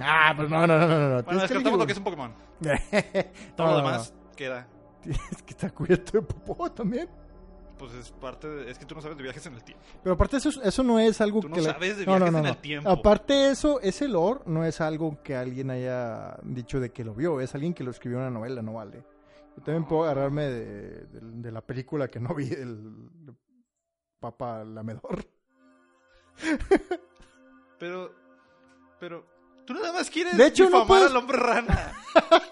Ah, pues no, no, no, no. no. Bueno, descartamos lo que es un Pokémon. Todo No, lo no, demás queda. no. Tienes que estar cubierto de popó también. Pues es parte de... Es que tú no sabes de viajes en el tiempo. Pero aparte eso, eso no es algo Tú no que... la- sabes de viajes en el tiempo. Aparte eso, ese lore no es algo que alguien haya dicho de que lo vio. Es alguien que lo escribió en una novela, no vale. Yo también puedo agarrarme de, de- de la película que no vi, el, el Papa Lamedor. Pero... Pero... Tú nada más quieres De hecho, no puedes- al hombre rana.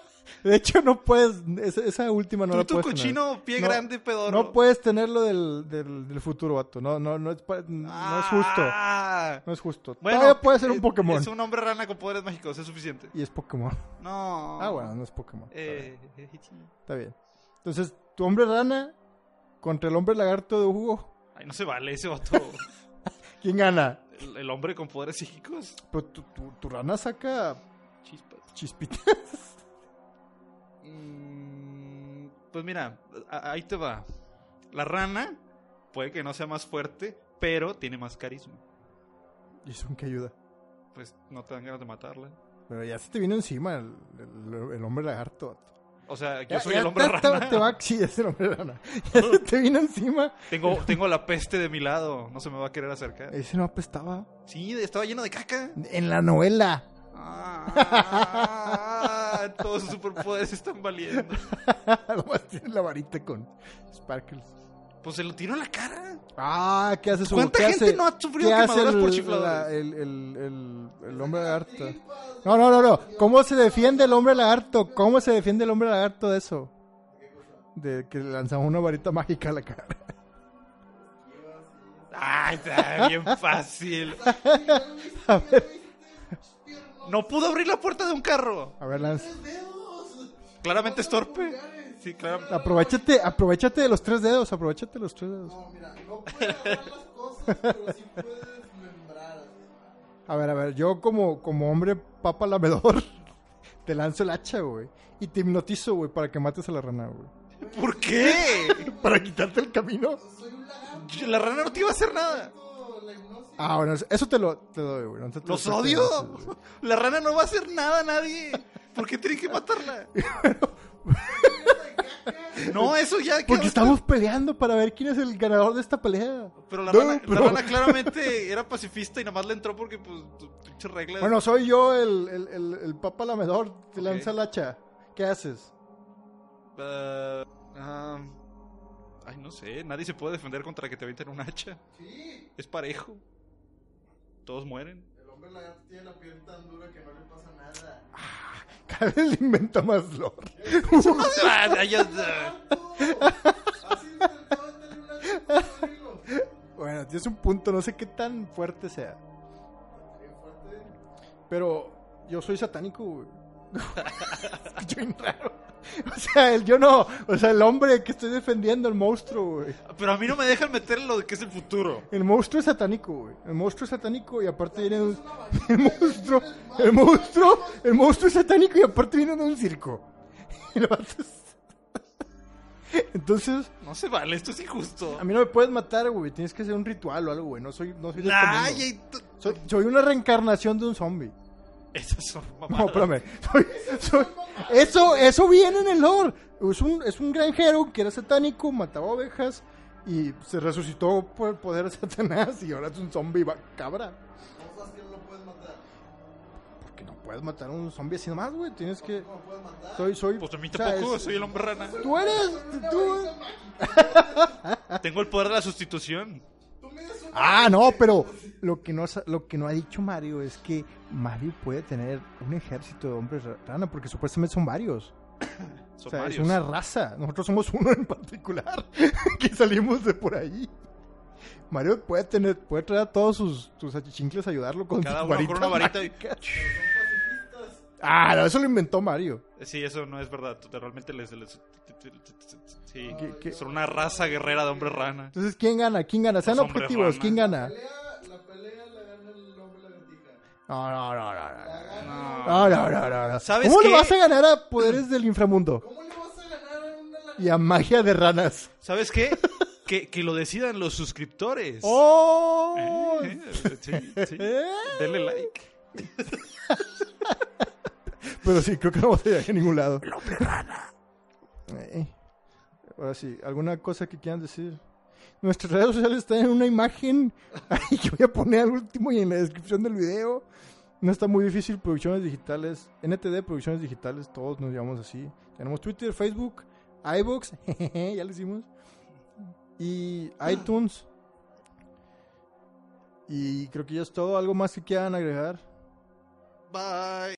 De hecho, no puedes... Esa, última no Tú, la tu puedes tener. cochino pie No, grande pedorro. No puedes tenerlo del, del, del futuro, vato. No, no, no, es, justo. Ah. No es justo. Bueno, Todavía puede ser un Pokémon. Es un hombre rana con poderes mágicos, es suficiente. Y es Pokémon. No. Ah, bueno, no es Pokémon. Está bien. Eh, Está bien. Entonces, tu hombre rana contra el hombre lagarto de Hugo. ay, no se vale ese vato. ¿Quién gana? el, el hombre con poderes psíquicos. Tu, tu, tu rana saca Chispas. chispitas. Pues mira, ahí te va. La rana puede que no sea más fuerte, pero tiene más carisma. ¿Y eso en qué ayuda? Pues no te dan ganas de matarla. Pero ya se te vino encima el, el- el hombre lagarto. O sea, yo Ya- soy ya el hombre te- te- rana. Te va, sí, es el hombre rana. Ya se te vino encima. Tengo, tengo la peste de mi lado. No se me va a querer acercar. Ese no apestaba. Sí, estaba lleno de caca. En la novela. Ah, todos sus superpoderes están valiendo. Nomás tiene la varita con sparkles. Pues se lo tiró en la cara. Ah, ¿qué hace su ¿Cuánta ¿qué gente hace- no ha sufrido ¿qué hace quemaduras el, por la- chifladores? el, el, el, el hombre lagarto? No, no, no, no. ¿Cómo se defiende el hombre lagarto? ¿Cómo se defiende el hombre lagarto de eso? De que le lanzamos una varita mágica a la cara. Ay, está bien fácil. A ver, No pudo abrir la puerta de un carro. a ver, Lance. Claramente es torpe. Sí, claro. Aprovechate, aprovechate de los tres dedos, aprovechate de los tres dedos. No, mira, no puedes agarrar las cosas, pero sí puedes desmembrar. así. A ver, a ver, yo como, como hombre papa lamedor, te lanzo el hacha, güey. Y te hipnotizo, güey, para que mates a la rana, güey. ¿Por qué? Para quitarte el camino. Soy un lagarto, La rana no te iba a hacer nada. La hipnosis. Ah, bueno, eso te lo te doy, güey. No te- te- ¡Los odio! La rana no va a hacer nada a nadie. ¿Por qué tienen que matarla? No, eso ya Porque estamos peleando para ver quién es el ganador de esta pelea. Pero la No, rana, la rana claramente era pacifista y nada más le entró porque, pues, pinches reglas. Bueno, soy yo el, el, el, el papa lamedor. Te Ok. lanza el hacha. ¿Qué haces? Ah, ay, no sé. Nadie se puede defender contra que te avienten un hacha. Sí, Es parejo. Todos mueren. el hombre lagarto tiene la piel tan dura que no le pasa nada. Cada vez le inventa más lore. Ah, ah. Bueno, tienes un punto. No sé qué tan fuerte sea. Pero yo soy satánico, güey. Bien raro. O sea, el yo no. O sea, el hombre que estoy defendiendo, el monstruo, güey. Pero a mí no me dejan meter lo de que es el futuro. El monstruo es satánico, güey. El monstruo es satánico y aparte viene de un... El monstruo, el monstruo, el monstruo es satánico y aparte viene de un circo. Y lo haces... Entonces, No se vale, esto es injusto. a mí no me puedes matar, güey. Tienes que hacer un ritual o algo, güey. No soy, no soy este t- Soy, soy una reencarnación de un zombie. Esas son No, mamadas. espérame. Soy- soy- eso, eso viene en el lore. Es un, es un granjero que era satánico, mataba ovejas y se resucitó por el poder de Satanás y ahora es un zombie va- cabra. ¿Cómo sabes que no lo puedes matar? Porque no puedes matar a un zombie así nomás, güey. Tienes que. ¿Cómo lo puedes matar? Soy, soy. Pues a mí o sea, tampoco, es- soy el hombre rana. Tú eres. Tú... Tengo el poder de la sustitución. Ah, no, pero lo que no, lo que no ha dicho Mario es que Mario puede tener un ejército de hombres ra- rana porque supuestamente son varios. Son o sea, varios. es una raza. Nosotros somos uno en particular que salimos de por ahí. Mario puede tener, puede traer a todos sus, sus achichincles a ayudarlo con Cada uno con una varita y- mágicas. Son pacifistas. Ah, no, eso lo inventó Mario. Sí, eso no es verdad. Realmente les... les- sí, ¿Qué- qué? son una raza guerrera de hombres rana. Entonces, ¿quién gana? ¿Quién gana? Sean Los objetivos, rana. ¿quién La gana? pelea, la pelea la gana el hombre lagartija. No, no, no, no. La no. gana. No, no, no, no, no. ¿Sabes ¿Cómo le qué? vas a ganar a poderes del inframundo? ¿Cómo le vas a ganar a una lagartija? Y a magia de ranas. ¿Sabes qué? que, que lo decidan los suscriptores. ¡Oh! Eh, eh, sí, sí. ¿Eh? Denle like. Pero sí, creo que no vamos a llegar a ningún lado. El hombre rana. Ahora sí, ¿alguna cosa que quieran decir? Nuestras redes sociales están en una imagen ahí que voy a poner al último y en la descripción del video. No está muy difícil, producciones digitales, NTD, producciones digitales, todos nos llamamos así. Tenemos Twitter, Facebook, iVoox, jejeje, ya lo hicimos. Y iTunes. Y creo que ya es todo. ¿Algo más que quieran agregar? Bye.